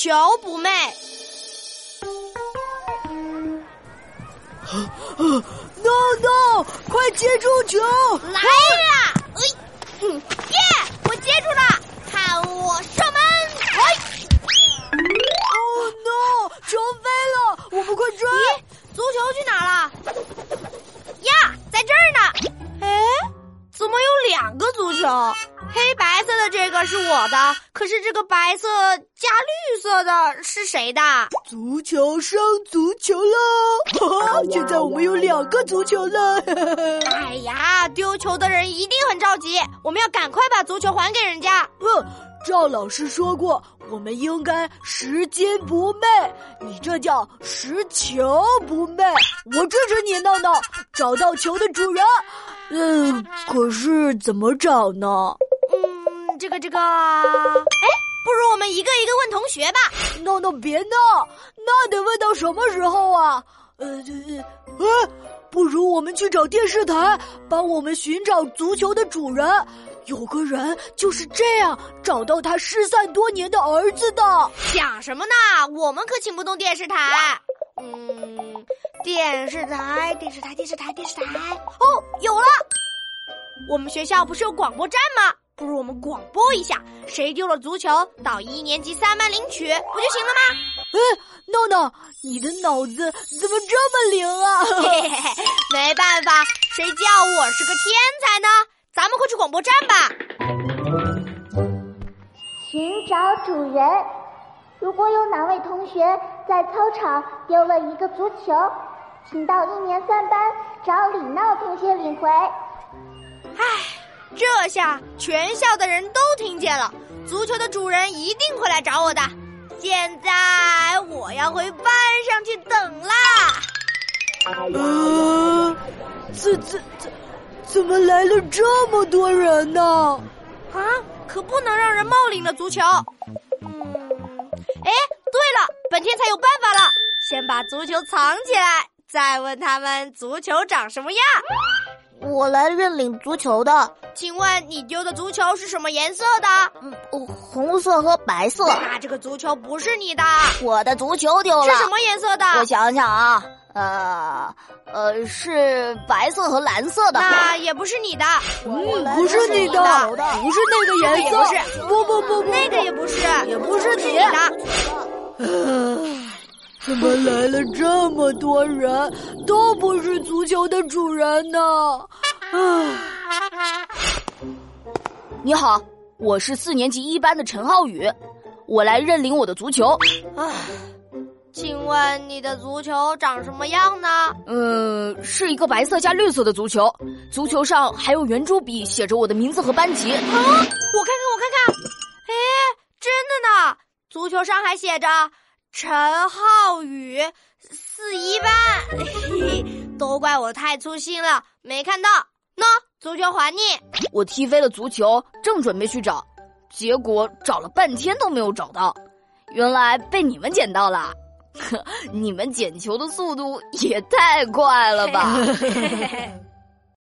球不媚。No No，快接住球！来啦！哎，嗯，耶，黑白色的这个是我的，可是这个白色加绿色的是谁的？足球上足球了！哈哈，现在我们有两个足球了。哎呀，丢球的人一定很着急，我们要赶快把足球还给人家。嗯，赵老师说过，我们应该拾金不昧，你这叫拾球不昧。我支持你，闹闹，找到球的主人。嗯，可是怎么找呢？这个这个，哎，不如我们一个一个问同学吧。闹闹别闹，那得问到什么时候啊？呃，呃，不如我们去找电视台，帮我们寻找足球的主人。有个人就是这样找到他失散多年的儿子的。想什么呢？我们可请不动电视台。嗯，电视台，电视台，电视台，电视台。哦，有了！我们学校不是有广播站吗？不如我们广播一下，谁丢了足球到一年级三班领取，不就行了吗？哎，闹闹，你的脑子怎么这么灵啊？嘿嘿嘿，没办法，谁叫我是个天才呢？咱们快去广播站吧。寻找主人，如果有哪位同学在操场丢了一个足球，请到一年三班找李闹同学领回。唉。这下全校的人都听见了，足球的主人一定会来找我的。现在我要回班上去等啦。呃，怎怎怎怎么来了这么多人呢？啊，可不能让人冒领了足球。嗯，哎，对了，本天才有办法了，先把足球藏起来，再问他们足球长什么样。我来认领足球的，请问你丢的足球是什么颜色的？嗯，红色和白色。那这个足球不是你的，我的足球丢了。是什么颜色的？我想想啊，呃，呃，是白色和蓝色的。那也不是你的，嗯不是你的，不是那个颜色，不是，不不不，那个也不是，也不是你的。怎么来了这么多人，都不是足球的主人呢？啊！你好，我是四年级一班的陈浩宇，我来认领我的足球。啊，请问你的足球长什么样呢？嗯，是一个白色加绿色的足球，足球上还用圆珠笔写着我的名字和班级。啊，我看看，我看看，哎，真的呢，足球上还写着。陈浩宇，四一班，都怪我太粗心了，没看到。喏，足球还你。我踢飞了足球，正准备去找，结果找了半天都没有找到，原来被你们捡到了。你们捡球的速度也太快了吧！